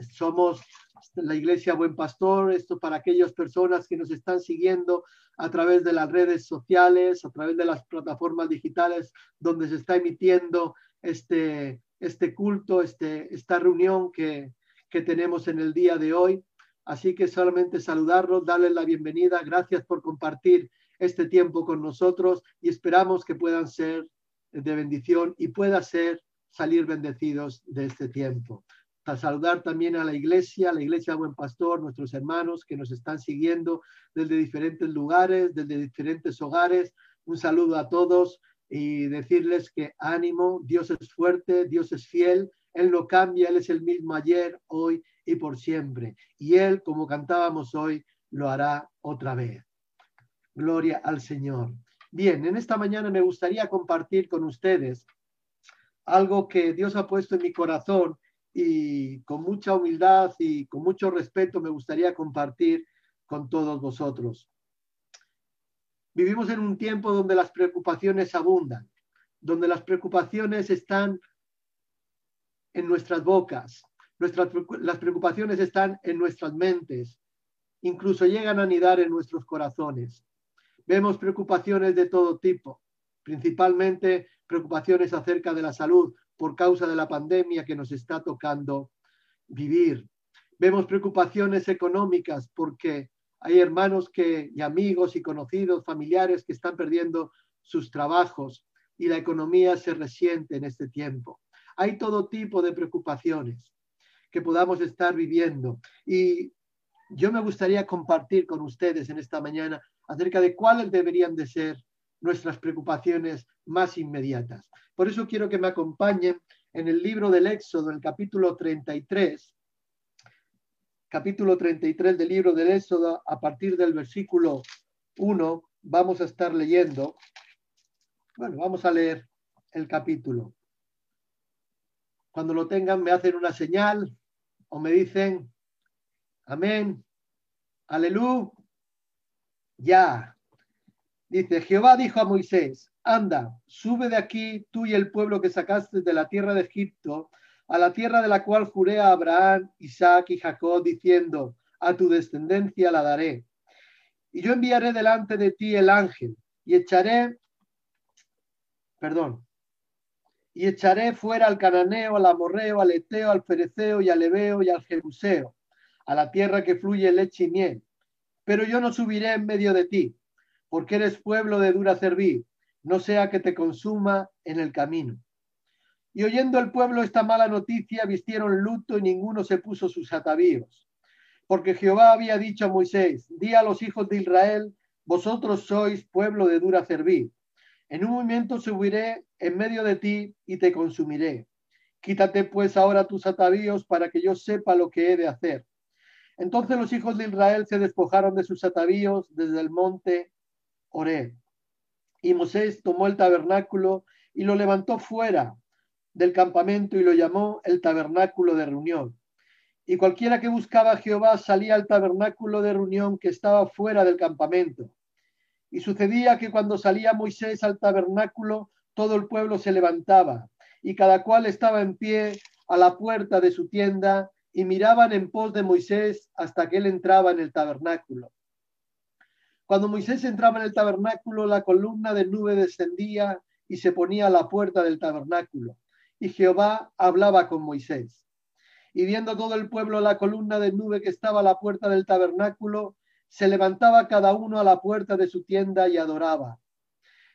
somos la Iglesia Buen Pastor, esto para aquellas personas que nos están siguiendo a través de las redes sociales, a través de las plataformas digitales donde se está emitiendo este, este culto, este, esta reunión que, que tenemos en el día de hoy. Así que solamente saludarlos, darles la bienvenida. Gracias por compartir este tiempo con nosotros y esperamos que puedan ser de bendición y pueda ser salir bendecidos de este tiempo. A saludar también a la iglesia, a la iglesia Buen Pastor, nuestros hermanos que nos están siguiendo desde diferentes lugares, desde diferentes hogares. Un saludo a todos y decirles que ánimo, Dios es fuerte, Dios es fiel, Él no cambia, Él es el mismo ayer, hoy y por siempre. Y Él, como cantábamos hoy, lo hará otra vez. Gloria al Señor. Bien, en esta mañana me gustaría compartir con ustedes algo que Dios ha puesto en mi corazón y con mucha humildad y con mucho respeto me gustaría compartir con todos vosotros. Vivimos en un tiempo donde las preocupaciones abundan, donde las preocupaciones están en nuestras bocas, nuestras, las preocupaciones están en nuestras mentes, incluso llegan a anidar en nuestros corazones. Vemos preocupaciones de todo tipo, principalmente preocupaciones acerca de la salud por causa de la pandemia que nos está tocando vivir. Vemos preocupaciones económicas porque hay hermanos que, y amigos y conocidos, familiares que están perdiendo sus trabajos y la economía se resiente en este tiempo. Hay todo tipo de preocupaciones que podamos estar viviendo y yo me gustaría compartir con ustedes en esta mañana acerca de cuáles deberían de ser nuestras preocupaciones más inmediatas. Por eso quiero que me acompañen en el libro del Éxodo, el capítulo 33, capítulo 33 del libro del Éxodo, a partir del versículo 1, vamos a estar leyendo. Bueno, vamos a leer el capítulo. Cuando lo tengan, me hacen una señal o me dicen, amén, aleluya, ya. Dice, Jehová dijo a Moisés, anda, sube de aquí tú y el pueblo que sacaste de la tierra de Egipto, a la tierra de la cual juré a Abraham, Isaac y Jacob, diciendo, a tu descendencia la daré. Y yo enviaré delante de ti el ángel y echaré, perdón, y echaré fuera al cananeo, al amorreo, al eteo, al fereceo y al ebeo y al jebuseo, a la tierra que fluye leche y miel. Pero yo no subiré en medio de ti, porque eres pueblo de dura servir, no sea que te consuma en el camino. Y oyendo el pueblo esta mala noticia, vistieron luto y ninguno se puso sus atavíos. Porque Jehová había dicho a Moisés, di a los hijos de Israel, vosotros sois pueblo de dura servir. En un momento subiré en medio de ti y te consumiré. Quítate pues ahora tus atavíos para que yo sepa lo que he de hacer. Entonces los hijos de Israel se despojaron de sus atavíos desde el monte Oré. Y Moisés tomó el tabernáculo y lo levantó fuera del campamento y lo llamó el tabernáculo de reunión. Y cualquiera que buscaba a Jehová salía al tabernáculo de reunión que estaba fuera del campamento. Y sucedía que cuando salía Moisés al tabernáculo, todo el pueblo se levantaba y cada cual estaba en pie a la puerta de su tienda y miraban en pos de Moisés hasta que él entraba en el tabernáculo. Cuando Moisés entraba en el tabernáculo, la columna de nube descendía y se ponía a la puerta del tabernáculo. Y Jehová hablaba con Moisés. Y viendo todo el pueblo la columna de nube que estaba a la puerta del tabernáculo, se levantaba cada uno a la puerta de su tienda y adoraba.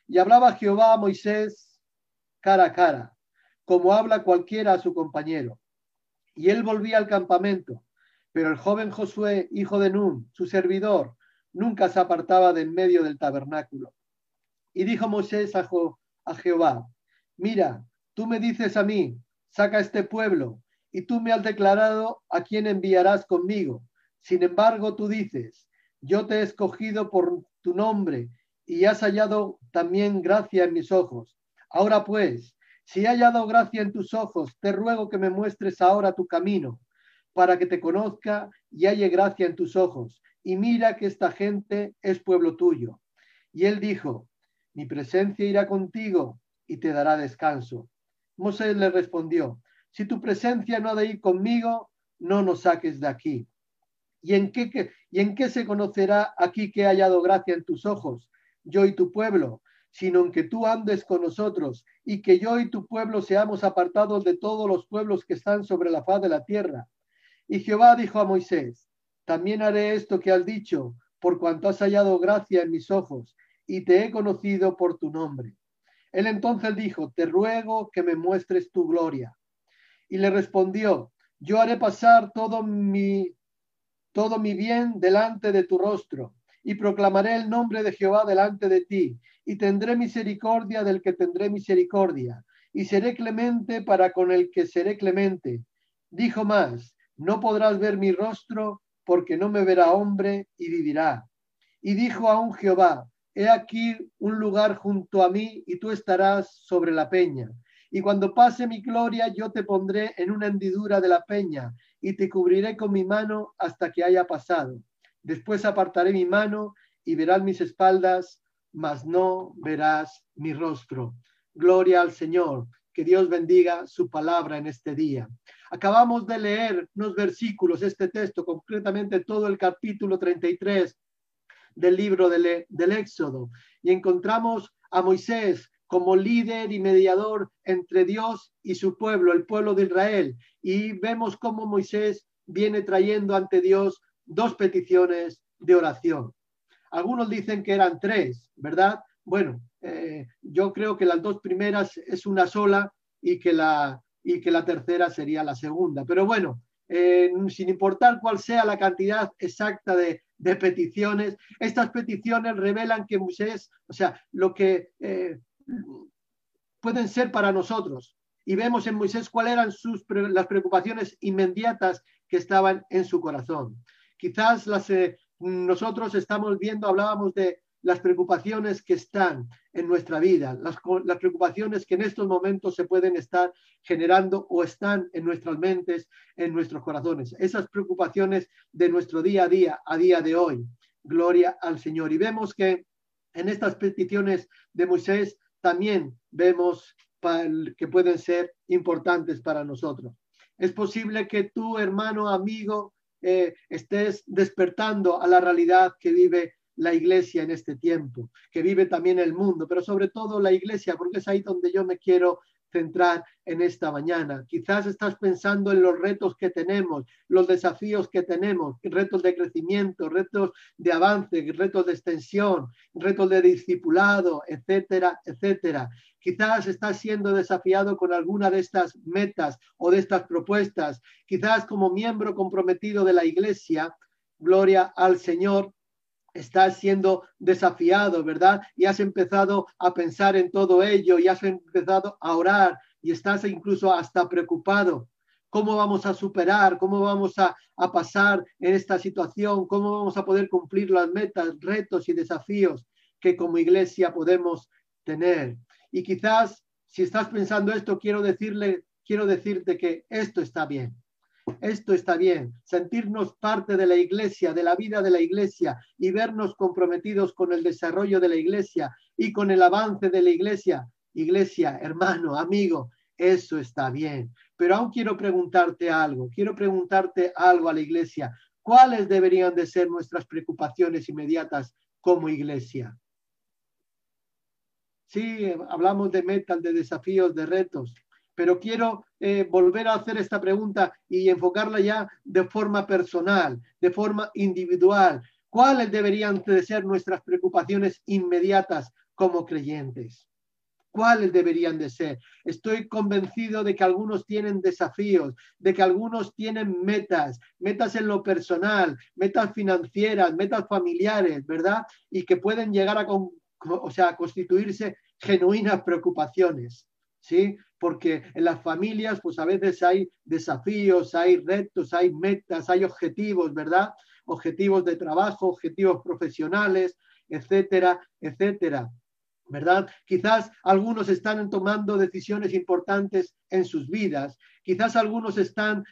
Y hablaba Jehová a Moisés cara a cara, como habla cualquiera a su compañero. Y él volvía al campamento, pero el joven Josué, hijo de Nun, su servidor, nunca se apartaba de en medio del tabernáculo. Y dijo Moisés a, Jehová, mira, tú me dices a mí, saca este pueblo, y tú me has declarado a quién enviarás conmigo. Sin embargo, tú dices, yo te he escogido por tu nombre y has hallado también gracia en mis ojos. Ahora pues, si he hallado gracia en tus ojos, te ruego que me muestres ahora tu camino, para que te conozca y halle gracia en tus ojos y mira que esta gente es pueblo tuyo. Y él dijo, mi presencia irá contigo y te dará descanso. Moisés le respondió, si tu presencia no ha de ir conmigo, no nos saques de aquí. ¿Y en qué, se conocerá aquí que he hallado gracia en tus ojos, yo y tu pueblo? sino en que tú andes con nosotros y que yo y tu pueblo seamos apartados de todos los pueblos que están sobre la faz de la tierra. Y Jehová dijo a Moisés, también haré esto que has dicho, por cuanto has hallado gracia en mis ojos, y te he conocido por tu nombre. Él entonces dijo, te ruego que me muestres tu gloria. Y le respondió, yo haré pasar todo mi, todo mi bien delante de tu rostro, y proclamaré el nombre de Jehová delante de ti, y tendré misericordia del que tendré misericordia, y seré clemente para con el que seré clemente. Dijo más, no podrás ver mi rostro, porque no me verá hombre y vivirá. Y dijo aún Jehová, he aquí un lugar junto a mí, y tú estarás sobre la peña. Y cuando pase mi gloria, yo te pondré en una hendidura de la peña, y te cubriré con mi mano hasta que haya pasado. Después apartaré mi mano, y verás mis espaldas, mas no verás mi rostro. Gloria al Señor. Que Dios bendiga su palabra en este día. Acabamos de leer unos versículos, este texto, concretamente todo el capítulo 33 del libro del, del Éxodo, y encontramos a Moisés como líder y mediador entre Dios y su pueblo, el pueblo de Israel. Y vemos cómo Moisés viene trayendo ante Dios dos peticiones de oración. Algunos dicen que eran tres, ¿verdad? Bueno, eh, yo creo que las dos primeras es una sola y que la, y que la tercera sería la segunda. Pero bueno, eh, sin importar cuál sea la cantidad exacta de, peticiones, estas peticiones revelan que Moisés, o sea, lo que eh, pueden ser para nosotros. Y vemos en Moisés cuáles eran sus, las preocupaciones inmediatas que estaban en su corazón. Quizás las, nosotros estamos viendo, hablábamos de las preocupaciones que están en nuestra vida, las, preocupaciones que en estos momentos se pueden estar generando o están en nuestras mentes, en nuestros corazones, esas preocupaciones de nuestro día a día, a día de hoy. Gloria al Señor. Y vemos que en estas peticiones de Moisés también vemos que pueden ser importantes para nosotros. Es posible que tu hermano, amigo, eh, estés despertando a la realidad que vive la iglesia en este tiempo, que vive también el mundo, pero sobre todo la iglesia, porque es ahí donde yo me quiero centrar en esta mañana. Quizás estás pensando en los retos que tenemos, los desafíos que tenemos, retos de crecimiento, retos de avance, retos de extensión, retos de discipulado, etcétera, etcétera. Quizás estás siendo desafiado con alguna de estas metas o de estas propuestas. Quizás como miembro comprometido de la iglesia, gloria al Señor, estás siendo desafiado, ¿verdad? Y has empezado a pensar en todo ello y has empezado a orar y estás incluso hasta preocupado. ¿Cómo vamos a superar? ¿Cómo vamos a, pasar en esta situación? ¿Cómo vamos a poder cumplir las metas, retos y desafíos que como iglesia podemos tener? Y quizás si estás pensando esto, quiero decirle, quiero decirte que esto está bien. Esto está bien, sentirnos parte de la iglesia, de la vida de la iglesia y vernos comprometidos con el desarrollo de la iglesia y con el avance de la iglesia. Iglesia, hermano, amigo, eso está bien. Pero aún quiero preguntarte algo, quiero preguntarte algo a la iglesia. ¿Cuáles deberían de ser nuestras preocupaciones inmediatas como iglesia? Sí, hablamos de metas, de desafíos, de retos, pero quiero eh, volver a hacer esta pregunta y enfocarla ya de forma personal, de forma individual. ¿Cuáles deberían de ser nuestras preocupaciones inmediatas como creyentes? ¿Cuáles deberían de ser? Estoy convencido de que algunos tienen desafíos, de que algunos tienen metas, metas en lo personal, metas financieras, metas familiares, ¿verdad? Y que pueden llegar a, constituirse genuinas preocupaciones, ¿sí? Porque en las familias, pues a veces hay desafíos, hay retos, hay metas, hay objetivos, ¿verdad? Objetivos de trabajo, objetivos profesionales, etcétera, etcétera. ¿verdad? Quizás algunos están tomando decisiones importantes en sus vidas, quizás algunos están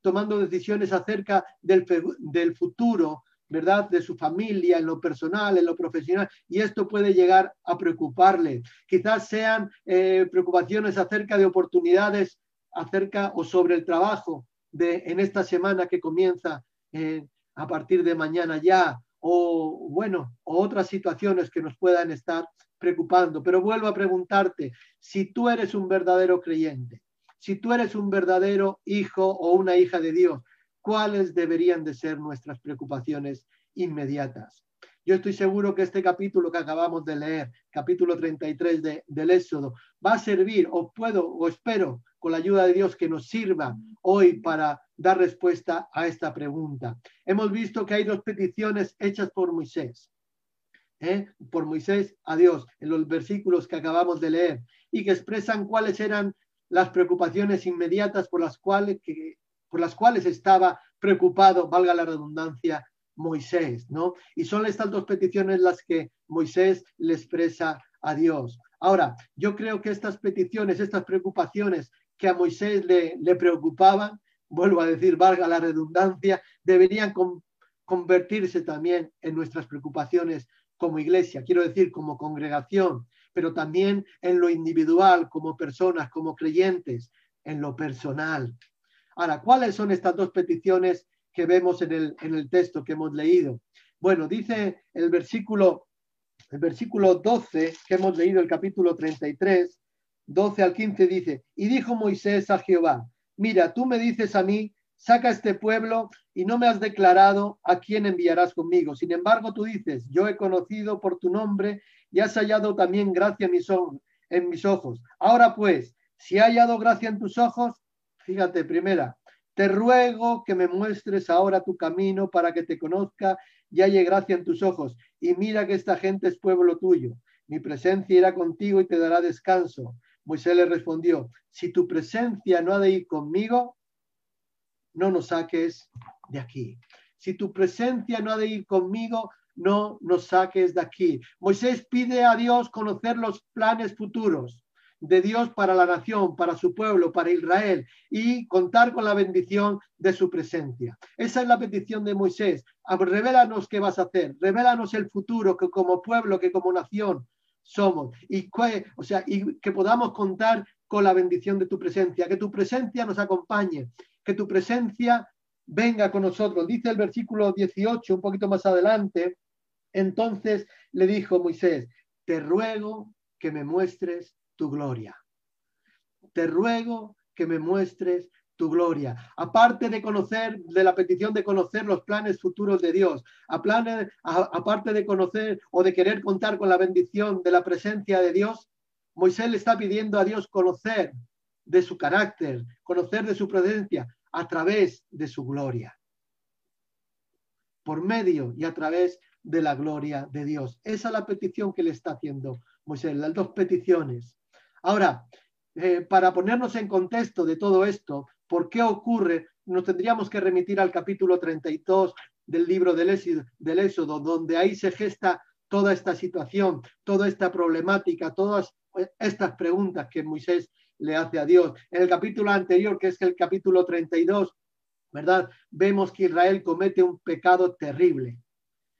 tomando decisiones acerca del, del futuro, ¿verdad? De su familia, en lo personal, en lo profesional, y esto puede llegar a preocuparle. Quizás sean eh, preocupaciones acerca de oportunidades, acerca o sobre el trabajo, de, en esta semana que comienza eh, a partir de mañana ya, o bueno, o otras situaciones que nos puedan estar preocupando. Pero vuelvo a preguntarte, si tú eres un verdadero creyente, si tú eres un verdadero hijo o una hija de Dios, ¿cuáles deberían de ser nuestras preocupaciones inmediatas? Yo estoy seguro que este capítulo que acabamos de leer, capítulo 33 de, del Éxodo, va a servir, o puedo, o espero, con la ayuda de Dios, que nos sirva hoy para dar respuesta a esta pregunta. Hemos visto que hay dos peticiones hechas por Moisés. ¿eh? por Moisés a Dios en los versículos que acabamos de leer y que expresan cuáles eran las preocupaciones inmediatas por las cuales, por las cuales estaba preocupado, valga la redundancia, Moisés, ¿no? Y son estas dos peticiones las que Moisés le expresa a Dios. Ahora, yo creo que estas peticiones, estas preocupaciones que a Moisés le, le preocupaban, vuelvo a decir, valga la redundancia, deberían convertirse también en nuestras preocupaciones como iglesia, quiero decir como congregación, pero también en lo individual, como personas, como creyentes, en lo personal. Ahora, ¿cuáles son estas dos peticiones que vemos en el, en el texto que hemos leído? Bueno, dice el versículo, el versículo 12 que hemos leído, el capítulo 33, 12 al 15 dice, y dijo Moisés a Jehová, mira, tú me dices a mí, saca este pueblo y no me has declarado a quién enviarás conmigo. Sin embargo, tú dices, yo he conocido por tu nombre y has hallado también gracia en mis, ojos. Ahora pues, si he hallado gracia en tus ojos, fíjate, primera, te ruego que me muestres ahora tu camino para que te conozca y halle gracia en tus ojos. Y mira que esta gente es pueblo tuyo. Mi presencia irá contigo y te dará descanso. Moisés le respondió, si tu presencia no ha de ir conmigo, no nos saques de aquí. Si tu presencia no ha de ir conmigo, no nos saques de aquí. Moisés pide a Dios conocer los planes futuros de Dios para la nación, para su pueblo, para Israel y contar con la bendición de su presencia. Esa es la petición de Moisés. Revélanos qué vas a hacer, revélanos el futuro que como pueblo, que como nación somos y sea, y que podamos contar con la bendición de tu presencia, que tu presencia nos acompañe, que tu presencia venga con nosotros. Dice el versículo 18, un poquito más adelante, entonces le dijo Moisés, te ruego que me muestres tu gloria. Te ruego que me muestres tu gloria. Aparte de conocer, de la petición de conocer los planes futuros de Dios, a planes, aparte de conocer o de querer contar con la bendición de la presencia de Dios, Moisés le está pidiendo a Dios conocer de su carácter, conocer de su presencia a través de su gloria. Por medio y a través de la gloria de Dios. Esa es la petición que le está haciendo Moisés, las dos peticiones. Ahora, eh, para ponernos en contexto de todo esto, ¿por qué ocurre? Nos tendríamos que remitir al capítulo 32 del libro del Éxodo, donde ahí se gesta toda esta situación, toda esta problemática, todas estas preguntas que Moisés le hace a Dios. En el capítulo anterior, que es el capítulo 32, ¿verdad? Vemos que Israel comete un pecado terrible.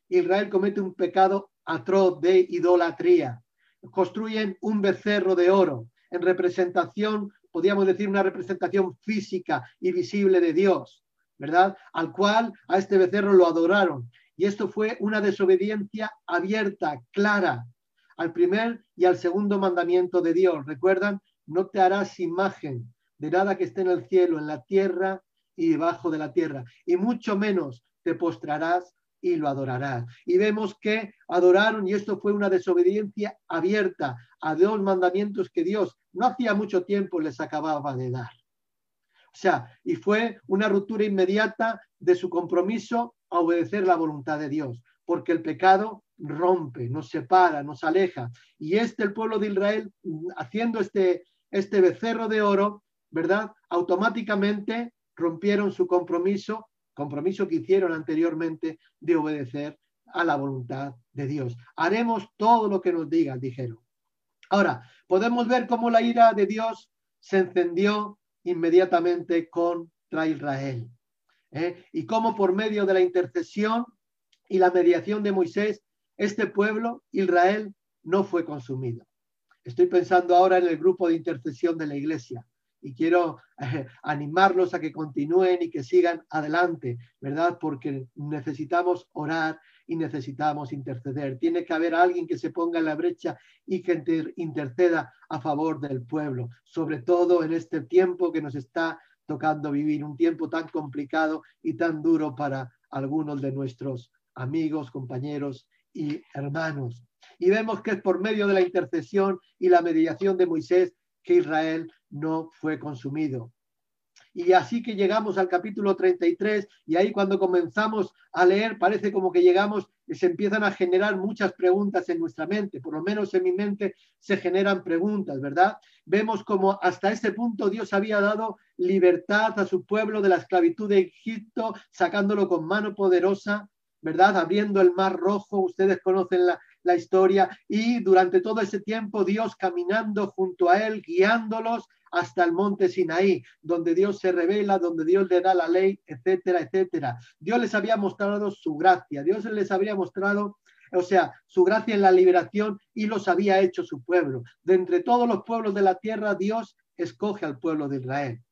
Israel comete un pecado atroz de idolatría. Construyen un becerro de oro en representación, podríamos decir, una representación física y visible de Dios, ¿verdad? Al cual a este becerro lo adoraron. Y esto fue una desobediencia abierta, clara, al primer y al segundo mandamiento de Dios. ¿Recuerdan? no te harás imagen de nada que esté en el cielo, en la tierra y debajo de la tierra, y mucho menos te postrarás y lo adorarás. Y vemos que adoraron, y esto fue una desobediencia abierta a dos mandamientos que Dios no hacía mucho tiempo les acababa de dar. O sea, y fue una ruptura inmediata de su compromiso a obedecer la voluntad de Dios, porque el pecado rompe, nos separa, nos aleja. Y este, el pueblo de Israel, haciendo este, este becerro de oro, ¿verdad? Automáticamente rompieron su compromiso, compromiso que hicieron anteriormente de obedecer a la voluntad de Dios. Haremos todo lo que nos digan, dijeron. Ahora, podemos ver cómo la ira de Dios se encendió inmediatamente contra Israel. ¿eh? Y cómo por medio de la intercesión y la mediación de Moisés, este pueblo, Israel, no fue consumido. Estoy pensando ahora en el grupo de intercesión de la iglesia, y quiero eh, animarlos a que continúen y que sigan adelante, ¿verdad? Porque necesitamos orar y necesitamos interceder. Tiene que haber alguien que se ponga en la brecha y que interceda a favor del pueblo, sobre todo en este tiempo que nos está tocando vivir, un tiempo tan complicado y tan duro para algunos de nuestros amigos, compañeros y hermanos. Y vemos que es por medio de la intercesión y la mediación de Moisés que Israel no fue consumido. Y así que llegamos al capítulo 33 y ahí cuando comenzamos a leer parece como que llegamos se empiezan a generar muchas preguntas en nuestra mente, por lo menos en mi mente se generan preguntas, ¿verdad? Vemos como hasta ese punto Dios había dado libertad a su pueblo de la esclavitud de Egipto, sacándolo con mano poderosa, ¿verdad? Abriendo el mar rojo, ustedes conocen la, la historia, y durante todo ese tiempo Dios caminando junto a él, guiándolos hasta el monte Sinaí, donde Dios se revela, donde Dios le da la ley, etcétera, etcétera. Dios les había mostrado su gracia, Dios les había mostrado o sea, su gracia en la liberación y los había hecho su pueblo. De entre todos los pueblos de la tierra, Dios escoge al pueblo de Israel.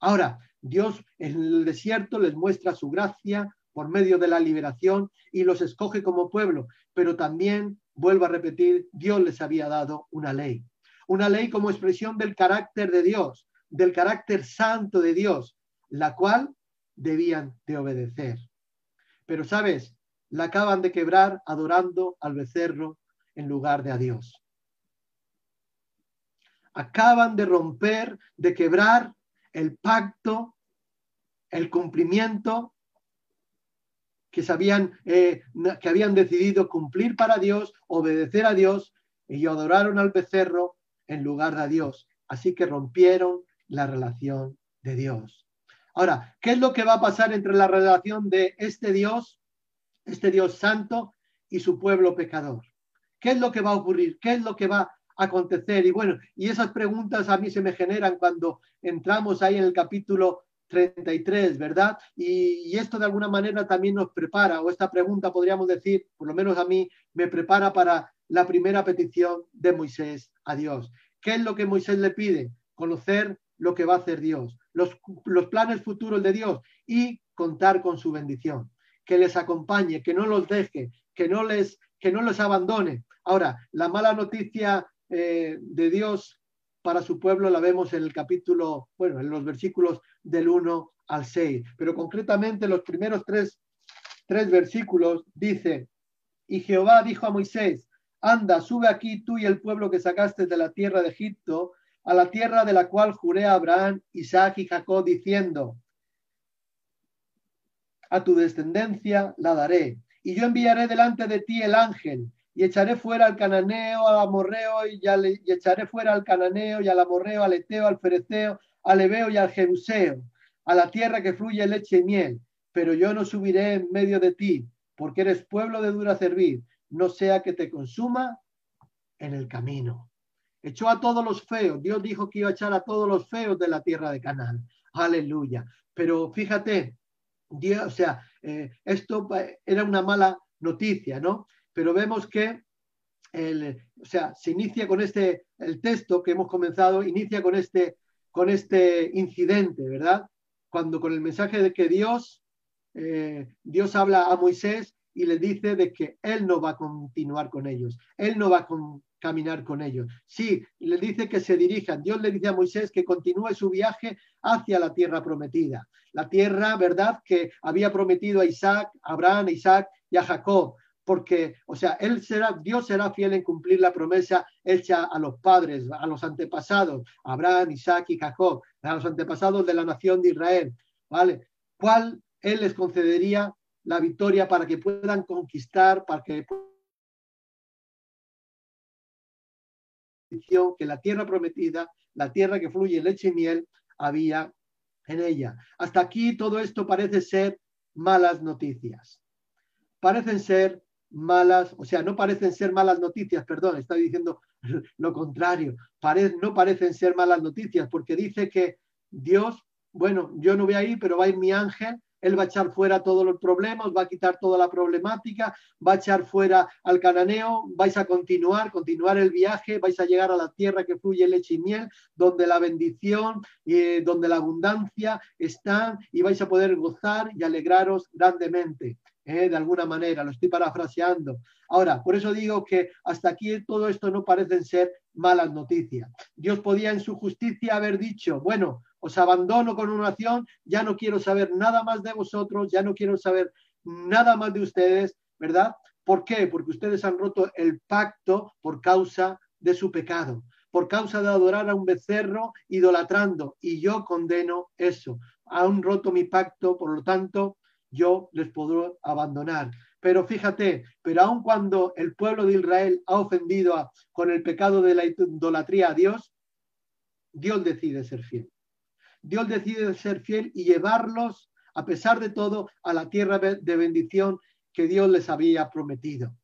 Ahora, Dios en el desierto les muestra su gracia por medio de la liberación y los escoge como pueblo, pero también, vuelvo a repetir, Dios les había dado una ley una ley como expresión del carácter de Dios, del carácter santo de Dios, la cual debían de obedecer. Pero, ¿sabes? La acaban de quebrar adorando al becerro en lugar de a Dios. Acaban de romper, de quebrar el pacto, el cumplimiento que, eh, que habían decidido cumplir para Dios, obedecer a Dios, y adoraron al becerro en lugar de a Dios. Así que rompieron la relación de Dios. Ahora, ¿qué es lo que va a pasar entre la relación de este Dios, este Dios santo y su pueblo pecador? ¿Qué es lo que va a ocurrir? ¿Qué es lo que va a acontecer? Y bueno, y esas preguntas a mí se me generan cuando entramos ahí en el capítulo 33, ¿verdad? Y, esto de alguna manera también nos prepara, o esta pregunta podríamos decir, por lo menos a mí, me prepara para la primera petición de Moisés a Dios. ¿Qué es lo que Moisés le pide? Conocer lo que va a hacer Dios, los, los planes futuros de Dios y contar con su bendición. Que les acompañe, que no los deje, que no les, que no les abandone. Ahora, la mala noticia eh, de Dios para su pueblo la vemos en el capítulo, bueno, en los versículos del 1 al 6, pero concretamente los primeros tres, tres versículos dice, y Jehová dijo a Moisés, anda, sube aquí tú y el pueblo que sacaste de la tierra de Egipto, a la tierra de la cual juré a Abraham, Isaac y Jacob, diciendo, a tu descendencia la daré, y yo enviaré delante de ti el ángel, y echaré fuera al cananeo, al amorreo, y, y echaré fuera al cananeo, y al amorreo, al eteo, al fereceo, al ebeo y al jebuseo, a la tierra que fluye leche y miel, pero yo no subiré en medio de ti, porque eres pueblo de dura servir, no sea que te consuma en el camino. Echó a todos los feos. Dios dijo que iba a echar a todos los feos de la tierra de Canaán. Aleluya. Pero fíjate, Dios, o sea, eh, esto era una mala noticia, ¿no? Pero vemos que, el, o sea, se inicia con este, el texto que hemos comenzado, inicia con este, con este incidente, ¿verdad? Cuando con el mensaje de que Dios, eh, Dios habla a Moisés y le dice de que él no va a continuar con ellos, él no va a caminar con ellos. Sí, le dice que se dirijan. Dios le dice a Moisés que continúe su viaje hacia la tierra prometida. La tierra, ¿verdad?, que había prometido a Isaac, a Abraham, a Isaac y a Jacob. Porque, o sea, él será, Dios será fiel en cumplir la promesa hecha a los padres, a los antepasados, Abraham, Isaac y Jacob, a los antepasados de la nación de Israel. ¿Vale? ¿Cuál él les concedería la victoria para que puedan conquistar, para que que la tierra prometida, la tierra que fluye leche y miel, había en ella. Hasta aquí todo esto parece ser malas noticias. Parecen ser malas, o sea, no parecen ser malas noticias, perdón, estoy diciendo lo contrario, no parecen ser malas noticias, porque dice que Dios, bueno, yo no voy a ir, pero va a ir mi ángel Él va a echar fuera todos los problemas, va a quitar toda la problemática, va a echar fuera al cananeo, vais a continuar, continuar el viaje, vais a llegar a la tierra que fluye leche y miel, donde la bendición, y eh, donde la abundancia está y vais a poder gozar y alegraros grandemente. ¿Eh? de alguna manera, lo estoy parafraseando. Ahora, por eso digo que hasta aquí todo esto no parecen ser malas noticias. Dios podía en su justicia haber dicho, bueno, os abandono con una nación, ya no quiero saber nada más de vosotros, ya no quiero saber nada más de ustedes, ¿verdad? ¿Por qué? Porque ustedes han roto el pacto por causa de su pecado, por causa de adorar a un becerro idolatrando, y yo condeno eso. Han roto mi pacto, por lo tanto, yo les podré abandonar. Pero fíjate, pero aun cuando el pueblo de Israel ha ofendido con el pecado de la idolatría a Dios, Dios decide ser fiel. Dios decide ser fiel y llevarlos, a pesar de todo, a la tierra de bendición que Dios les había prometido.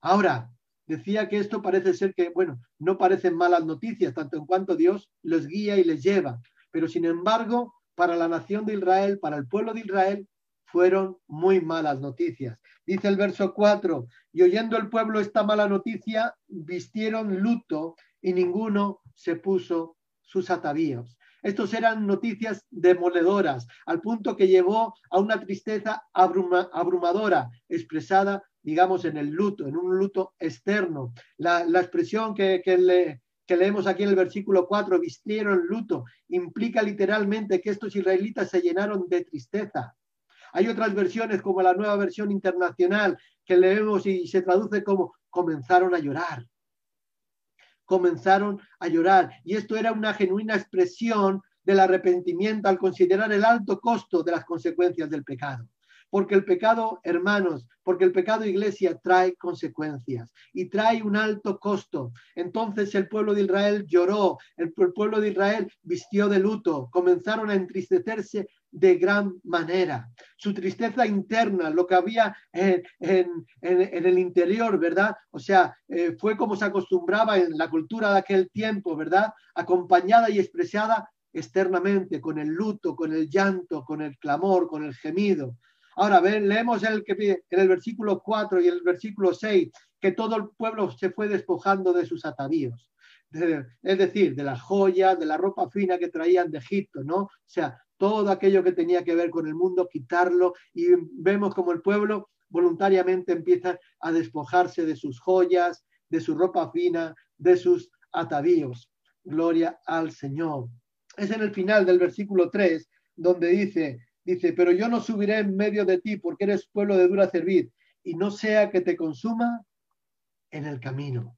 Ahora, decía que esto parece ser que, bueno, no parecen malas noticias, tanto en cuanto Dios los guía y les lleva. Pero sin embargo, para la nación de Israel, para el pueblo de Israel, fueron muy malas noticias. Dice el verso 4, y oyendo el pueblo esta mala noticia, vistieron luto y ninguno se puso sus atavíos. Estos eran noticias demoledoras, al punto que llevó a una tristeza abrumadora, expresada, digamos, en el luto, en un luto externo. La, expresión que, que leemos aquí en el versículo 4, vistieron luto, implica literalmente que estos israelitas se llenaron de tristeza. Hay otras versiones como la nueva versión internacional que leemos y se traduce como comenzaron a llorar comenzaron a llorar. Y esto era una genuina expresión del arrepentimiento al considerar el alto costo de las consecuencias del pecado. Porque el pecado, hermanos, porque el pecado, iglesia, trae consecuencias y trae un alto costo. Entonces el pueblo de Israel lloró, el, pueblo de Israel vistió de luto, comenzaron a entristecerse de gran manera. Su tristeza interna, lo que había en, el interior, ¿verdad? O sea, eh, fue como se acostumbraba en la cultura de aquel tiempo, ¿verdad? Acompañada y expresada externamente, con el luto, con el llanto, con el clamor, con el gemido. Ahora, leemos el, en el versículo 4 y el versículo 6 que todo el pueblo se fue despojando de sus atavíos. es decir, de las joyas, de la ropa fina que traían de Egipto, ¿no? O sea, todo aquello que tenía que ver con el mundo, quitarlo y vemos como el pueblo voluntariamente empieza a despojarse de sus joyas, de su ropa fina, de sus atavíos. Gloria al Señor. Es en el final del versículo 3 donde dice, dice, pero yo no subiré en medio de ti porque eres pueblo de dura servir y no sea que te consuma en el camino.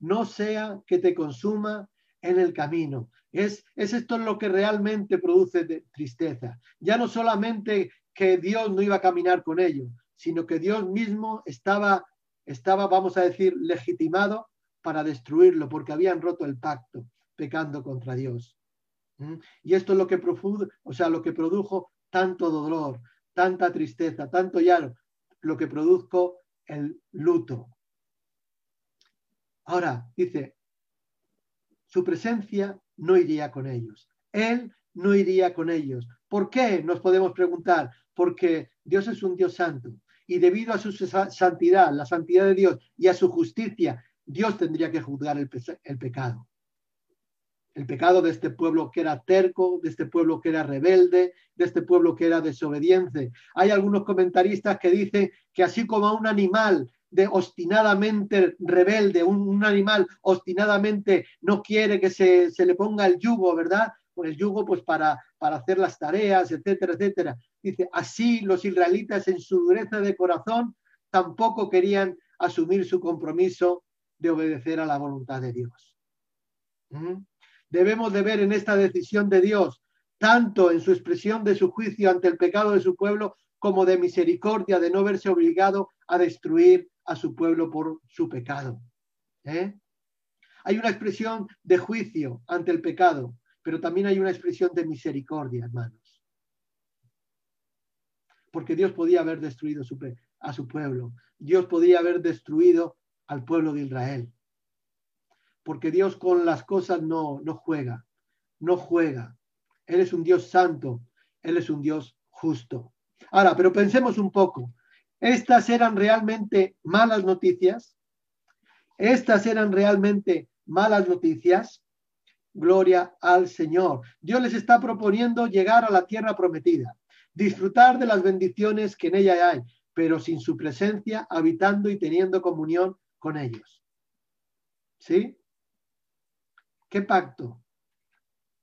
No sea que te consuma en el camino. Es, es esto lo que realmente produce tristeza. Ya no solamente que Dios no iba a caminar con ellos, sino que Dios mismo estaba, estaba, vamos a decir, legitimado para destruirlo, porque habían roto el pacto, pecando contra Dios. ¿Mm? Y esto es lo que, o sea, lo que produjo tanto dolor, tanta tristeza, tanto llano, lo que produjo el luto. Ahora, dice, su presencia no iría con ellos. Él no iría con ellos. ¿Por qué? Nos podemos preguntar. Porque Dios es un Dios santo y debido a su santidad, la santidad de Dios y a su justicia, Dios tendría que juzgar el, pecado. El pecado de este pueblo que era terco, de este pueblo que era rebelde, de este pueblo que era desobediente. Hay algunos comentaristas que dicen que así como a un animal de obstinadamente rebelde, un, animal obstinadamente no quiere que se, le ponga el yugo, ¿verdad? Con el yugo pues para, para hacer las tareas, etcétera, etcétera. Dice, así los israelitas en su dureza de corazón tampoco querían asumir su compromiso de obedecer a la voluntad de Dios. ¿Mm? Debemos de ver en esta decisión de Dios, tanto en su expresión de su juicio ante el pecado de su pueblo, como de misericordia de no verse obligado a destruir a su pueblo por su pecado. ¿eh? Hay una expresión de juicio ante el pecado, pero también hay una expresión de misericordia, hermanos. Porque Dios podía haber destruido a su pueblo. Dios podía haber destruido al pueblo de Israel. Porque Dios con las cosas no, no juega, no juega. Él es un Dios santo, Él es un Dios justo. Ahora, pero pensemos un poco. ¿Estas eran realmente malas noticias? ¿Estas eran realmente malas noticias? Gloria al Señor. Dios les está proponiendo llegar a la tierra prometida, disfrutar de las bendiciones que en ella hay, pero sin su presencia, habitando y teniendo comunión con ellos. ¿Sí? ¿Qué pacto?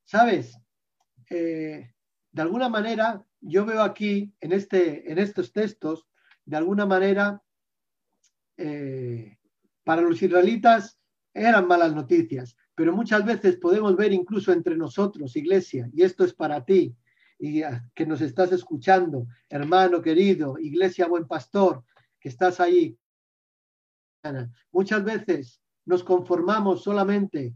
¿Sabes? Eh, de alguna manera, yo veo aquí en, este, en estos textos, de alguna manera, eh, para los israelitas eran malas noticias, pero muchas veces podemos ver incluso entre nosotros, iglesia, y esto es para ti, y que nos estás escuchando, hermano querido, iglesia buen pastor, que estás ahí. Muchas veces nos conformamos solamente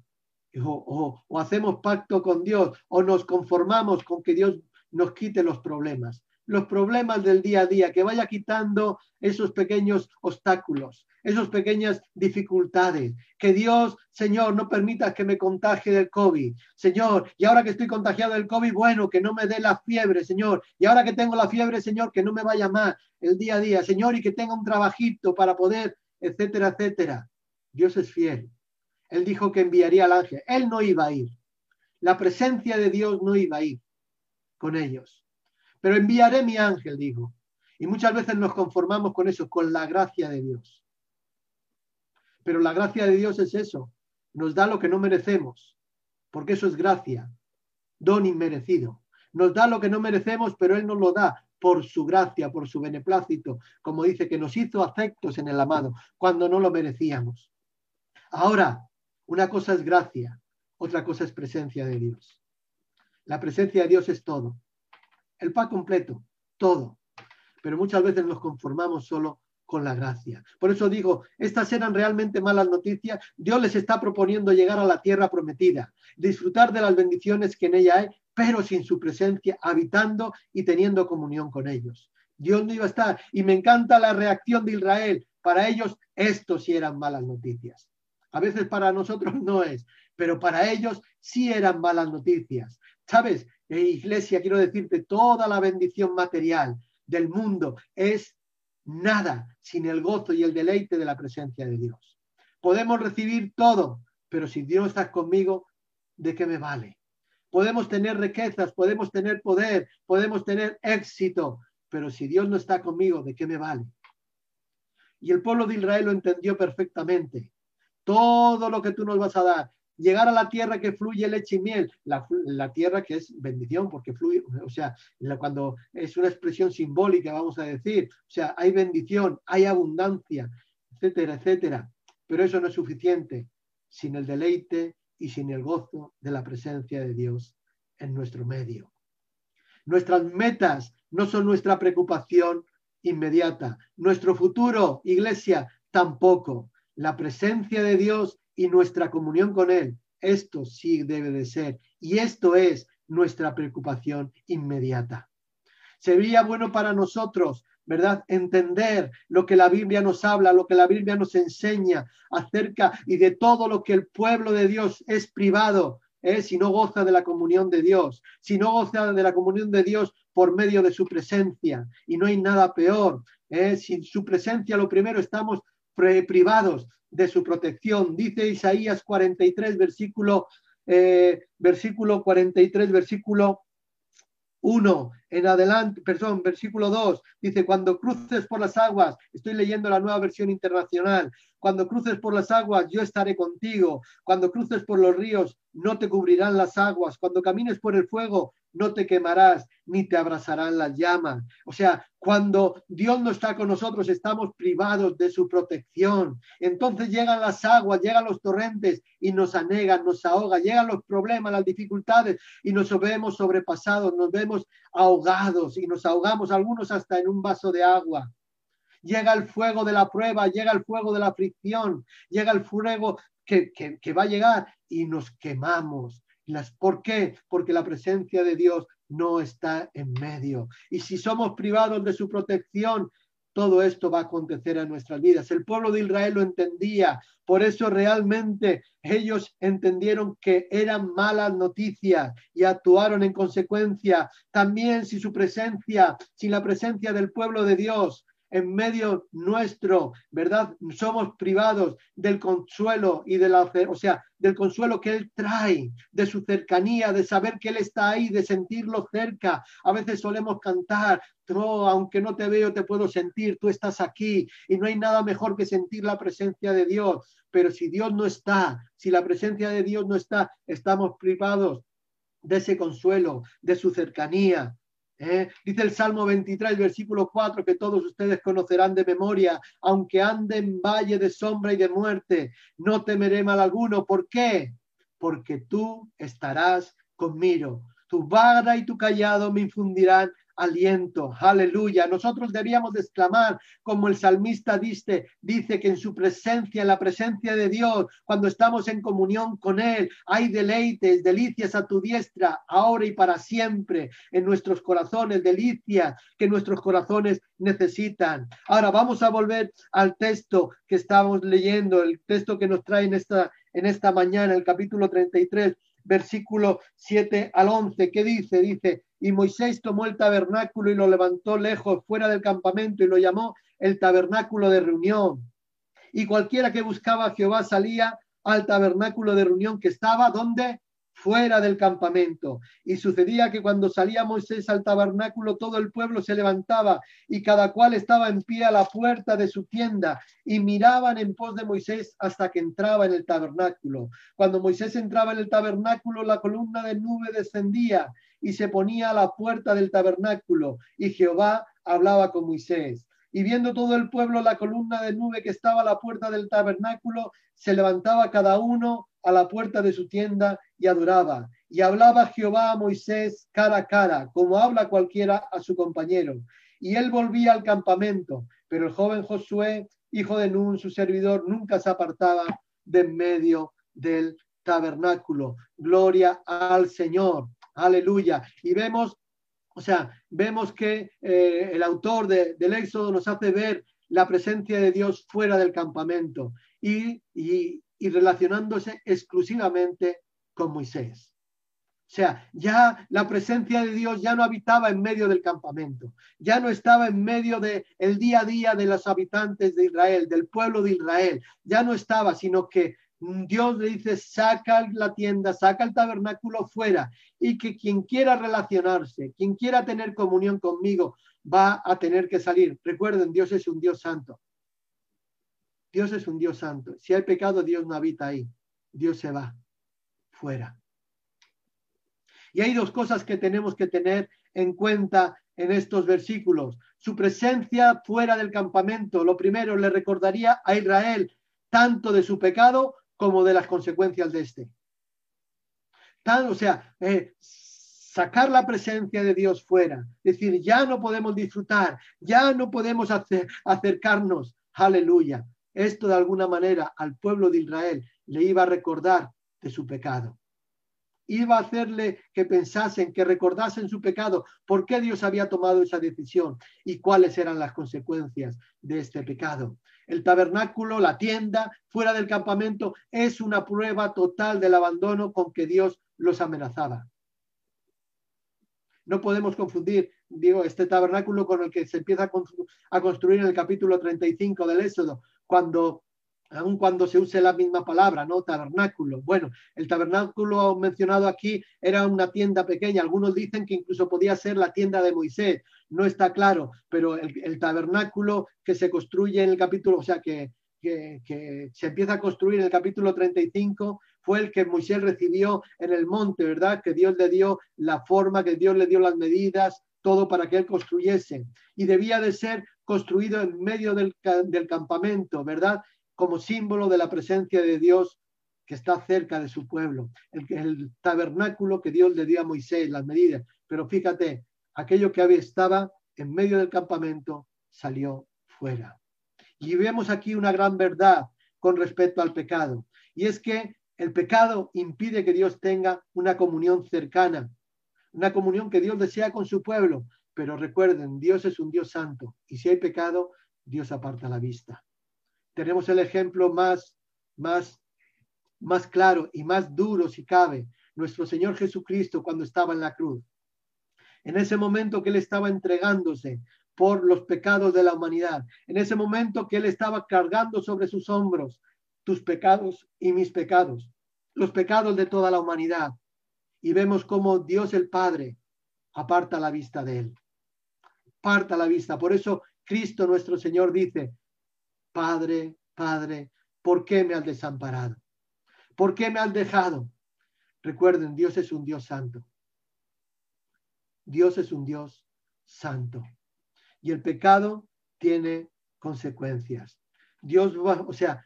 o, o, hacemos pacto con Dios o nos conformamos con que Dios nos quite los problemas. Los problemas del día a día, que vaya quitando esos pequeños obstáculos, esas pequeñas dificultades. Que Dios, Señor, no permita que me contagie del COVID. Señor, y ahora que estoy contagiado del COVID, bueno, que no me dé la fiebre, Señor. Y ahora que tengo la fiebre, Señor, que no me vaya mal el día a día, Señor, y que tenga un trabajito para poder, etcétera, etcétera. Dios es fiel. Él dijo que enviaría al ángel. Él no iba a ir. La presencia de Dios no iba a ir con ellos. Pero enviaré mi ángel, dijo. Y muchas veces nos conformamos con eso, con la gracia de Dios. Pero la gracia de Dios es eso, nos da lo que no merecemos, porque eso es gracia, don inmerecido. Nos da lo que no merecemos, pero Él nos lo da por su gracia, por su beneplácito, como dice que nos hizo afectos en el amado, cuando no lo merecíamos. Ahora, una cosa es gracia, otra cosa es presencia de Dios. La presencia de Dios es todo. El pan completo, todo. Pero muchas veces nos conformamos solo con la gracia. Por eso digo, estas eran realmente malas noticias. Dios les está proponiendo llegar a la tierra prometida, disfrutar de las bendiciones que en ella hay, pero sin su presencia, habitando y teniendo comunión con ellos. Dios no iba a estar. Y me encanta la reacción de Israel. Para ellos, esto sí eran malas noticias. A veces para nosotros no es, pero para ellos sí eran malas noticias. ¿Sabes? Eh, iglesia, quiero decirte, toda la bendición material del mundo es nada sin el gozo y el deleite de la presencia de Dios. Podemos recibir todo, pero si Dios está conmigo, ¿de qué me vale? Podemos tener riquezas, podemos tener poder, podemos tener éxito, pero si Dios no está conmigo, ¿de qué me vale? Y el pueblo de Israel lo entendió perfectamente. Todo lo que tú nos vas a dar, llegar a la tierra que fluye leche y miel, la, tierra que es bendición, porque fluye, o sea, cuando es una expresión simbólica, vamos a decir, o sea, hay bendición, hay abundancia, etcétera, etcétera. Pero eso no es suficiente sin el deleite y sin el gozo de la presencia de Dios en nuestro medio. Nuestras metas no son nuestra preocupación inmediata. Nuestro futuro, iglesia, tampoco. La presencia de Dios y nuestra comunión con Él. Esto sí debe de ser. Y esto es nuestra preocupación inmediata. Sería bueno para nosotros, ¿verdad? Entender lo que la Biblia nos habla, lo que la Biblia nos enseña acerca y de todo lo que el pueblo de Dios es privado, ¿eh? si no goza de la comunión de Dios, si no goza de la comunión de Dios por medio de su presencia. Y no hay nada peor. ¿eh? Sin su presencia, lo primero, estamos privados de su protección. Dice Isaías 43, versículo, eh, versículo 43, versículo 1 en adelante, perdón, versículo 2, dice, cuando cruces por las aguas, estoy leyendo la nueva versión internacional, cuando cruces por las aguas, yo estaré contigo, cuando cruces por los ríos, no te cubrirán las aguas, cuando camines por el fuego, no te quemarás, ni te abrazarán las llamas. O sea, cuando Dios no está con nosotros, estamos privados de su protección. Entonces llegan las aguas, llegan los torrentes y nos anegan, nos ahogan, llegan los problemas, las dificultades y nos vemos sobrepasados, nos vemos ahogados y nos ahogamos algunos hasta en un vaso de agua. Llega el fuego de la prueba, llega el fuego de la fricción, llega el fuego que, que va a llegar y nos quemamos ¿Por qué? Porque la presencia de Dios no está en medio. Y si somos privados de su protección, todo esto va a acontecer en nuestras vidas. El pueblo de Israel lo entendía, por eso realmente ellos entendieron que eran malas noticias y actuaron en consecuencia. También si su presencia, sin la presencia del pueblo de Dios, en medio nuestro, ¿verdad? Somos privados del consuelo y de la, o sea, del consuelo que Él trae, de su cercanía, de saber que Él está ahí, de sentirlo cerca. A veces solemos cantar, aunque no te veo, te puedo sentir, tú estás aquí y no hay nada mejor que sentir la presencia de Dios. Pero si Dios no está, si la presencia de Dios no está, estamos privados de ese consuelo, de su cercanía, ¿eh? Dice el Salmo 23, versículo 4, que todos ustedes conocerán de memoria, aunque ande en valle de sombra y de muerte, no temeré mal alguno. ¿Por qué? Porque tú estarás conmigo. Tu vara y tu callado me infundirán aliento. Aleluya. Nosotros debíamos exclamar, como el salmista dice, dice que en su presencia, en la presencia de Dios, cuando estamos en comunión con Él, hay deleites, delicias a tu diestra, ahora y para siempre, en nuestros corazones, delicias que nuestros corazones necesitan. Ahora vamos a volver al texto que estamos leyendo, el texto que nos trae en esta, en esta mañana, el capítulo 33 versículo 7 al 11, ¿qué dice? Dice, y Moisés tomó el tabernáculo y lo levantó lejos, fuera del campamento, y lo llamó el tabernáculo de reunión. Y cualquiera que buscaba a Jehová salía al tabernáculo de reunión que estaba, ¿dónde? fuera del campamento. Y sucedía que cuando salía Moisés al tabernáculo, todo el pueblo se levantaba y cada cual estaba en pie a la puerta de su tienda y miraban en pos de Moisés hasta que entraba en el tabernáculo. Cuando Moisés entraba en el tabernáculo, la columna de nube descendía y se ponía a la puerta del tabernáculo y Jehová hablaba con Moisés. Y viendo todo el pueblo la columna de nube que estaba a la puerta del tabernáculo, se levantaba cada uno a la puerta de su tienda y adoraba. Y hablaba Jehová a Moisés cara a cara, como habla cualquiera a su compañero. Y él volvía al campamento, pero el joven Josué, hijo de Nun, su servidor, nunca se apartaba de en medio del tabernáculo. Gloria al Señor. Aleluya. Y vemos, o sea, vemos que eh, el autor del Éxodo nos hace ver la presencia de Dios fuera del campamento y, y relacionándose exclusivamente con Moisés. O sea, ya la presencia de Dios ya no habitaba en medio del campamento, ya no estaba en medio del el día a día de los habitantes de Israel, del pueblo de Israel, ya no estaba, sino que Dios le dice, saca la tienda, saca el tabernáculo fuera y que quien quiera relacionarse, quien quiera tener comunión conmigo, va a tener que salir. Recuerden, Dios es un Dios santo. Dios es un Dios santo. Si hay pecado, Dios no habita ahí. Dios se va fuera. Y hay dos cosas que tenemos que tener en cuenta en estos versículos. Su presencia fuera del campamento, lo primero, le recordaría a Israel tanto de su pecado como de las consecuencias de este. o sea, eh, sacar la presencia de Dios fuera, decir, ya no podemos disfrutar, ya no podemos acercarnos, aleluya, esto de alguna manera al pueblo de Israel le iba a recordar de su pecado. Iba a hacerle que pensasen, que recordasen su pecado, por qué Dios había tomado esa decisión y cuáles eran las consecuencias de este pecado. El tabernáculo, la tienda, fuera del campamento, es una prueba total del abandono con que Dios los amenazaba. No podemos confundir, digo, este tabernáculo con el que se empieza a, construir en el capítulo 35 del Éxodo, cuando aun cuando se use la misma palabra, ¿no? Tabernáculo. Bueno, el tabernáculo mencionado aquí era una tienda pequeña. Algunos dicen que incluso podía ser la tienda de Moisés. No está claro, pero el, tabernáculo que se construye en el capítulo, o sea, que, que, que, se empieza a construir en el capítulo 35, fue el que Moisés recibió en el monte, ¿verdad? Que Dios le dio la forma, que Dios le dio las medidas, todo para que él construyese. Y debía de ser construido en medio del, campamento, ¿verdad? Como símbolo de la presencia de Dios que está cerca de su pueblo. El, el tabernáculo que Dios le dio a Moisés, las medidas. Pero fíjate, aquello que había estaba en medio del campamento salió fuera. Y vemos aquí una gran verdad con respecto al pecado. Y es que el pecado impide que Dios tenga una comunión cercana, una comunión que Dios desea con su pueblo. pero recuerden, Dios es un Dios santo y si hay pecado, Dios aparta la vista. Tenemos el ejemplo más, más, más claro y más duro, si cabe, nuestro Señor Jesucristo cuando estaba en la cruz. En ese momento que Él estaba entregándose por los pecados de la humanidad, en ese momento que Él estaba cargando sobre sus hombros tus pecados y mis pecados, los pecados de toda la humanidad. Y vemos cómo Dios el Padre aparta la vista de Él. Aparta la vista. Por eso Cristo nuestro Señor dice, Padre, Padre, ¿por qué me has desamparado? ¿Por qué me has dejado? Recuerden, Dios es un Dios santo. Dios es un Dios santo. Y el pecado tiene consecuencias. Dios va, o sea,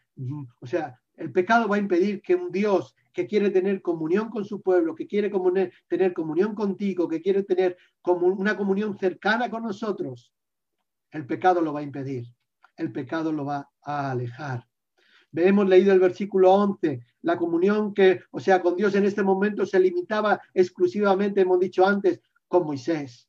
o sea, el pecado va a impedir que un Dios que quiere tener comunión con su pueblo, que quiere tener comunión contigo, que quiere tener como una comunión cercana con nosotros, el pecado lo va a impedir, el pecado lo va a alejar. Hemos leído el versículo 11, la comunión que, o sea, con Dios en este momento se limitaba exclusivamente, hemos dicho antes, con Moisés.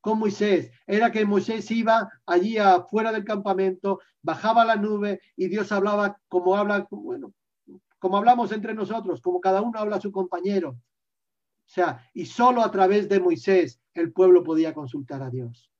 Con Moisés. Era que Moisés iba allí afuera del campamento, bajaba la nube y Dios hablaba como habla, bueno, como hablamos entre nosotros, como cada uno habla a su compañero. O sea, y solo a través de Moisés el pueblo podía consultar a Dios.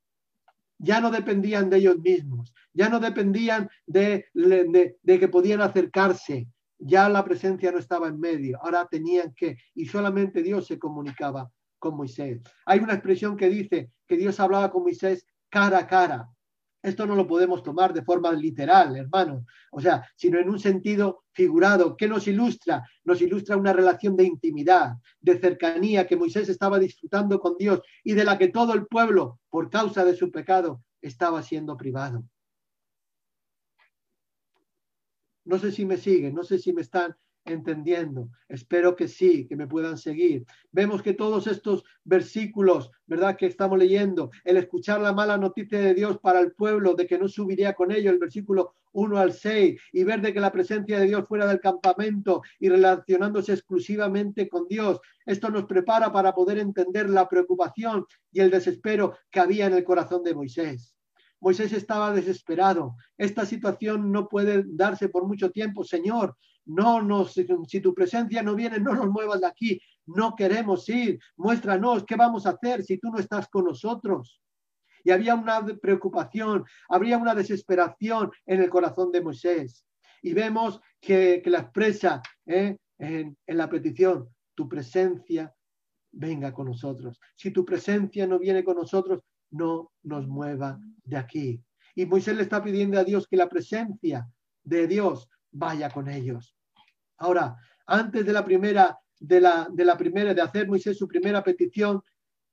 Ya no dependían de ellos mismos, ya no dependían de, de, que podían acercarse, ya la presencia no estaba en medio, ahora tenían que, y solamente Dios se comunicaba con Moisés. Hay una expresión que dice que Dios hablaba con Moisés cara a cara. Esto no lo podemos tomar de forma literal, hermano, o sea, sino en un sentido figurado. ¿Qué nos ilustra? Nos ilustra una relación de intimidad, de cercanía que Moisés estaba disfrutando con Dios y de la que todo el pueblo, por causa de su pecado, estaba siendo privado. No sé si me siguen, no sé si me están entendiendo. Espero que sí, que me puedan seguir. Vemos que todos estos versículos, ¿verdad? Que estamos leyendo, el escuchar la mala noticia de Dios para el pueblo, de que no subiría con ellos, el versículo 1 al 6, y ver de que la presencia de Dios fuera del campamento y relacionándose exclusivamente con Dios. Esto nos prepara para poder entender la preocupación y el desespero que había en el corazón de Moisés. Moisés estaba desesperado. Esta situación no puede darse por mucho tiempo, Señor no nos, si tu presencia no viene, no nos muevas de aquí, no queremos ir, muéstranos qué vamos a hacer si tú no estás con nosotros. Y había una preocupación, habría una desesperación en el corazón de Moisés. Y vemos que, la expresa ¿eh? en, en la petición, tu presencia venga con nosotros. Si tu presencia no viene con nosotros, no nos mueva de aquí. Y Moisés le está pidiendo a Dios que la presencia de Dios vaya con ellos. Ahora, antes de la primera, de la, de la primera, de hacer Moisés su primera petición,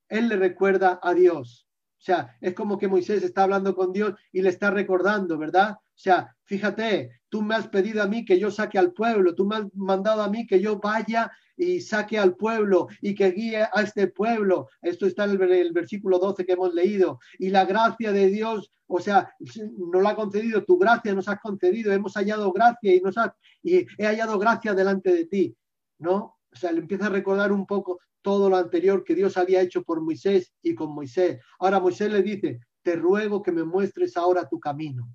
él le recuerda a Dios. O sea, es como que Moisés está hablando con Dios y le está recordando, ¿verdad? O sea, fíjate, tú me has pedido a mí que yo saque al pueblo, tú me has mandado a mí que yo vaya y saque al pueblo y que guíe a este pueblo. Esto está en el, versículo 12 que hemos leído. Y la gracia de Dios, o sea, nos la ha concedido, tu gracia nos has concedido, hemos hallado gracia y, nos y he hallado gracia delante de ti, ¿no? O sea, le empieza a recordar un poco todo lo anterior que Dios había hecho por Moisés y con Moisés. Ahora Moisés le dice, te ruego que me muestres ahora tu camino.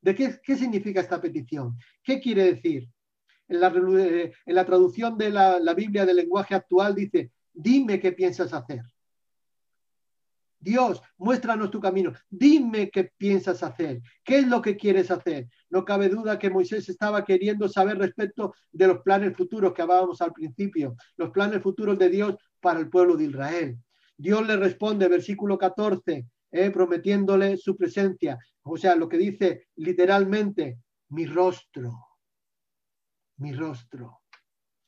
¿De qué, qué significa esta petición? ¿Qué quiere decir? En la, eh, en la traducción de la, la Biblia del lenguaje actual dice, dime qué piensas hacer. Dios, muéstranos tu camino. Dime qué piensas hacer. ¿Qué es lo que quieres hacer? No cabe duda que Moisés estaba queriendo saber respecto de los planes futuros que hablábamos al principio, los planes futuros de Dios para el pueblo de Israel. Dios le responde, versículo 14, eh, prometiéndole su presencia. O sea, lo que dice literalmente, mi rostro, mi rostro.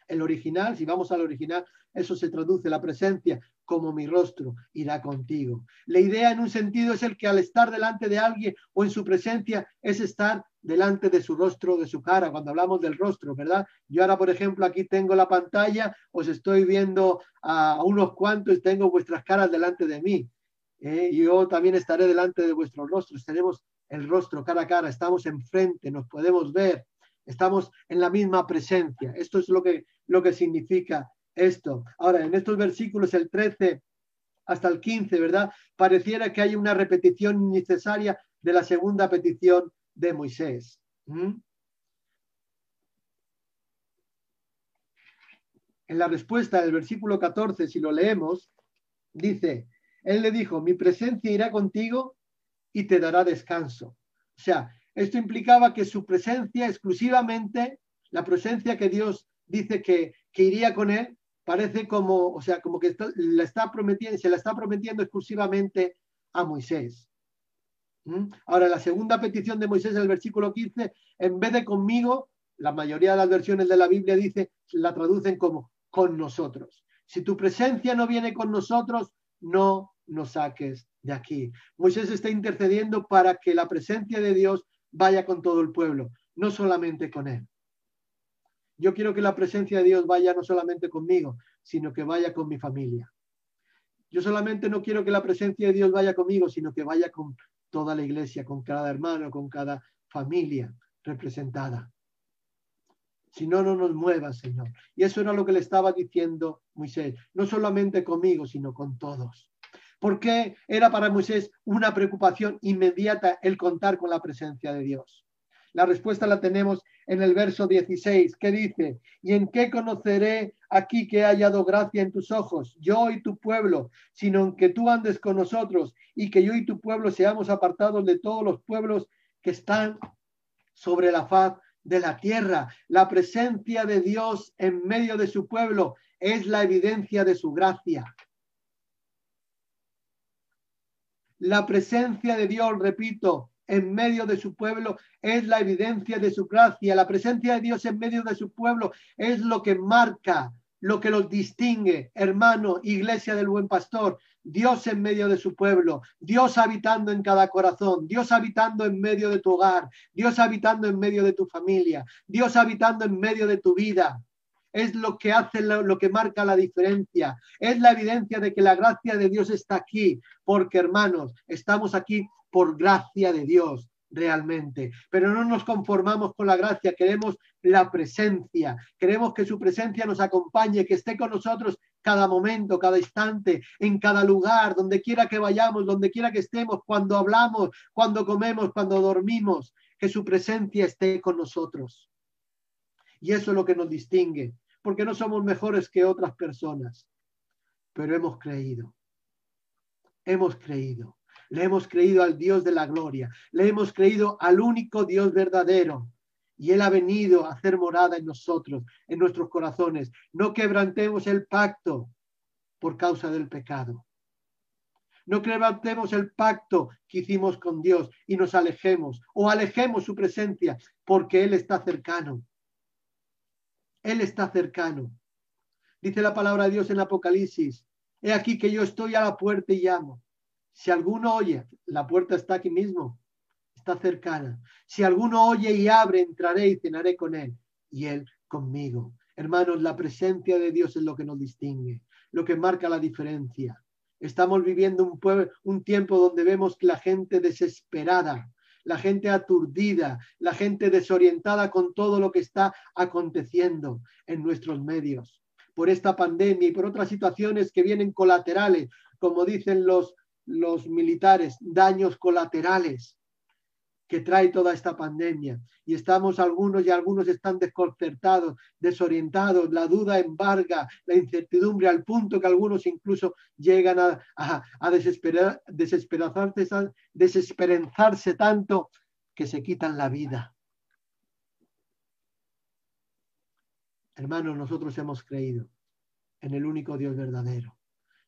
El original, si vamos al original, eso se traduce, la presencia, como mi rostro irá contigo. La idea en un sentido es el que al estar delante de alguien o en su presencia es estar delante de su rostro, de su cara, cuando hablamos del rostro, ¿verdad? Yo ahora, por ejemplo, aquí tengo la pantalla, os estoy viendo a unos cuantos, tengo vuestras caras delante de mí. ¿eh? Yo también estaré delante de vuestros rostros, tenemos el rostro cara a cara, estamos enfrente, nos podemos ver, estamos en la misma presencia. Esto es lo que, lo que significa esto. Ahora, en estos versículos, el 13 hasta el 15, ¿verdad? Pareciera que hay una repetición innecesaria de la segunda petición de Moisés. En la respuesta del versículo 14, si lo leemos, dice, él le dijo, mi presencia irá contigo y te dará descanso. O sea, esto implicaba que su presencia exclusivamente, la presencia que Dios dice que, que iría con él, parece como, o sea, como que la está prometiendo, se la está prometiendo exclusivamente a Moisés. ¿Mm? Ahora, la segunda petición de Moisés en el versículo 15, en vez de conmigo, la mayoría de las versiones de la Biblia dice, la traducen como con nosotros. Si tu presencia no viene con nosotros, no nos saques de aquí. Moisés está intercediendo para que la presencia de Dios vaya con todo el pueblo, no solamente con él. Yo quiero que la presencia de Dios vaya no solamente conmigo, sino que vaya con mi familia. Yo solamente no quiero que la presencia de Dios vaya conmigo, sino que vaya con toda la iglesia, con cada hermano, con cada familia representada. Si no, no nos muevas, Señor. Y eso era lo que le estaba diciendo Moisés, no solamente conmigo, sino con todos. Porque era para Moisés una preocupación inmediata el contar con la presencia de Dios. La respuesta la tenemos en el verso 16, que dice, ¿y en qué conoceré aquí que he hallado gracia en tus ojos, yo y tu pueblo, sino en que tú andes con nosotros y que yo y tu pueblo seamos apartados de todos los pueblos que están sobre la faz de la tierra? La presencia de Dios en medio de su pueblo es la evidencia de su gracia. La presencia de Dios, repito, en medio de su pueblo es la evidencia de su gracia. La presencia de Dios en medio de su pueblo es lo que marca, lo que los distingue, hermano, iglesia del buen pastor. Dios en medio de su pueblo, Dios habitando en cada corazón, Dios habitando en medio de tu hogar, Dios habitando en medio de tu familia, Dios habitando en medio de tu vida es lo que hace, lo, que marca la diferencia. Es la evidencia de que la gracia de Dios está aquí, porque hermanos, estamos aquí por gracia de Dios realmente. Pero no nos conformamos con la gracia, queremos la presencia, queremos que su presencia nos acompañe, que esté con nosotros cada momento, cada instante, en cada lugar, donde quiera que vayamos, donde quiera que estemos, cuando hablamos, cuando comemos, cuando dormimos, que su presencia esté con nosotros. Y eso es lo que nos distingue, porque no somos mejores que otras personas, pero hemos creído. Hemos creído. Le hemos creído al Dios de la gloria. Le hemos creído al único Dios verdadero. Y Él ha venido a hacer morada en nosotros, en nuestros corazones. No quebrantemos el pacto por causa del pecado. No quebrantemos el pacto que hicimos con Dios y nos alejemos o alejemos su presencia porque Él está cercano. Él está cercano. Dice la palabra de Dios en Apocalipsis. He aquí que yo estoy a la puerta y llamo. Si alguno oye, la puerta está aquí mismo, está cercana. Si alguno oye y abre, entraré y cenaré con él y él conmigo. Hermanos, la presencia de Dios es lo que nos distingue, lo que marca la diferencia. Estamos viviendo un, un tiempo donde vemos que la gente desesperada, la gente aturdida, la gente desorientada con todo lo que está aconteciendo en nuestros medios. Por esta pandemia y por otras situaciones que vienen colaterales, como dicen los los militares, daños colaterales que trae toda esta pandemia. Y estamos algunos y algunos están desconcertados, desorientados, la duda embarga, la incertidumbre al punto que algunos incluso llegan a, a, desesperar, desesperanzarse, desesperanzarse tanto que se quitan la vida. Hermanos, nosotros hemos creído en el único Dios verdadero.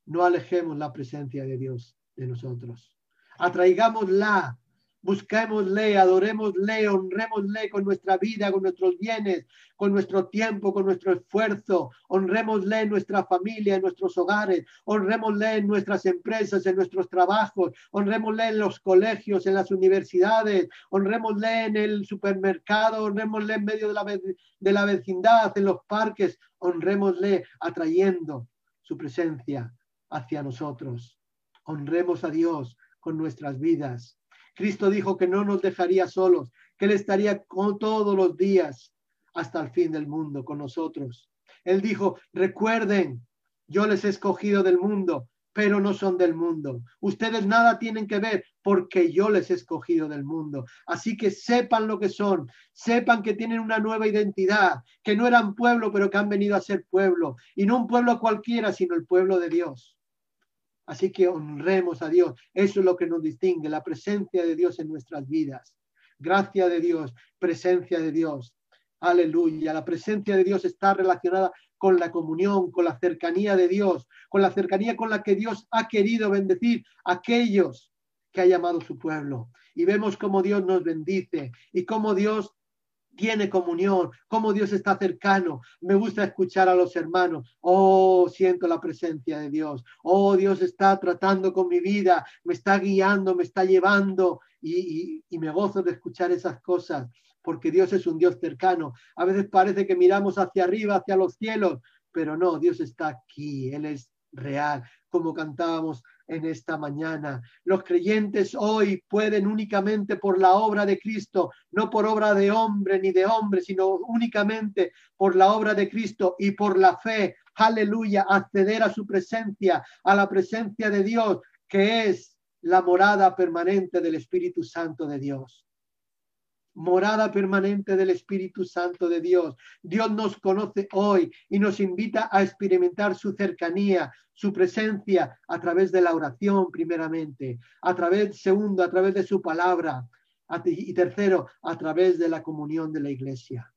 No alejemos la presencia de Dios de nosotros. Atraigámosla, busquémosle, adorémosle, honrémosle con nuestra vida, con nuestros bienes, con nuestro tiempo, con nuestro esfuerzo. Honrémosle en nuestra familia, en nuestros hogares, honrémosle en nuestras empresas, en nuestros trabajos, honrémosle en los colegios, en las universidades, honrémosle en el supermercado, honrémosle en medio de la, de la vecindad, en los parques, honrémosle atrayendo su presencia hacia nosotros. Honremos a Dios con nuestras vidas. Cristo dijo que no nos dejaría solos, que Él estaría con todos los días hasta el fin del mundo con nosotros. Él dijo, recuerden, yo les he escogido del mundo, pero no son del mundo. Ustedes nada tienen que ver porque yo les he escogido del mundo. Así que sepan lo que son, sepan que tienen una nueva identidad, que no eran pueblo, pero que han venido a ser pueblo. Y no un pueblo cualquiera, sino el pueblo de Dios. Así que honremos a Dios. Eso es lo que nos distingue, la presencia de Dios en nuestras vidas. Gracia de Dios, presencia de Dios. Aleluya. La presencia de Dios está relacionada con la comunión, con la cercanía de Dios, con la cercanía con la que Dios ha querido bendecir a aquellos que ha llamado su pueblo. Y vemos cómo Dios nos bendice y cómo Dios tiene comunión, cómo Dios está cercano. Me gusta escuchar a los hermanos. Oh, siento la presencia de Dios. Oh, Dios está tratando con mi vida, me está guiando, me está llevando y, y me gozo de escuchar esas cosas porque Dios es un Dios cercano. A veces parece que miramos hacia arriba, hacia los cielos, pero no, Dios está aquí, Él es real, como cantábamos en esta mañana. Los creyentes hoy pueden únicamente por la obra de Cristo, no por obra de hombre ni de hombre, sino únicamente por la obra de Cristo y por la fe, aleluya, acceder a su presencia, a la presencia de Dios, que es la morada permanente del Espíritu Santo de Dios morada permanente del Espíritu Santo de Dios. Dios nos conoce hoy y nos invita a experimentar su cercanía, su presencia a través de la oración primeramente, a través, segundo, a través de su palabra y tercero, a través de la comunión de la iglesia.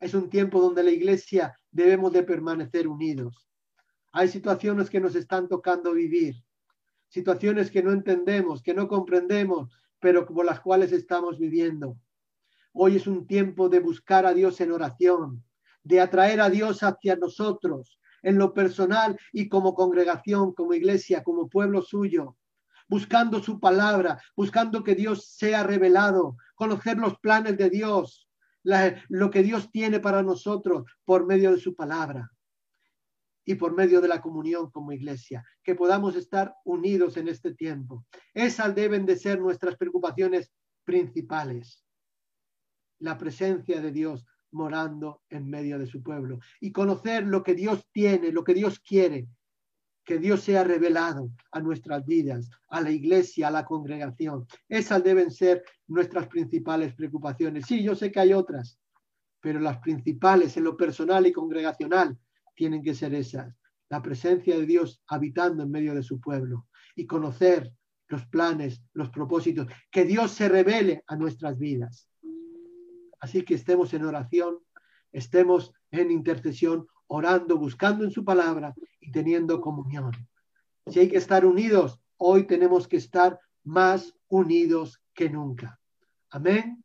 Es un tiempo donde la iglesia debemos de permanecer unidos. Hay situaciones que nos están tocando vivir, situaciones que no entendemos, que no comprendemos, pero por las cuales estamos viviendo. Hoy es un tiempo de buscar a Dios en oración, de atraer a Dios hacia nosotros, en lo personal y como congregación, como iglesia, como pueblo suyo, buscando su palabra, buscando que Dios sea revelado, conocer los planes de Dios, lo que Dios tiene para nosotros por medio de su palabra y por medio de la comunión como iglesia, que podamos estar unidos en este tiempo. Esas deben de ser nuestras preocupaciones principales. La presencia de Dios morando en medio de su pueblo y conocer lo que Dios tiene, lo que Dios quiere, que Dios sea revelado a nuestras vidas, a la iglesia, a la congregación. Esas deben ser nuestras principales preocupaciones. Sí, yo sé que hay otras, pero las principales en lo personal y congregacional tienen que ser esas. La presencia de Dios habitando en medio de su pueblo y conocer los planes, los propósitos, que Dios se revele a nuestras vidas. Así que estemos en oración, estemos en intercesión, orando, buscando en su palabra y teniendo comunión. Si hay que estar unidos, hoy tenemos que estar más unidos que nunca. Amén.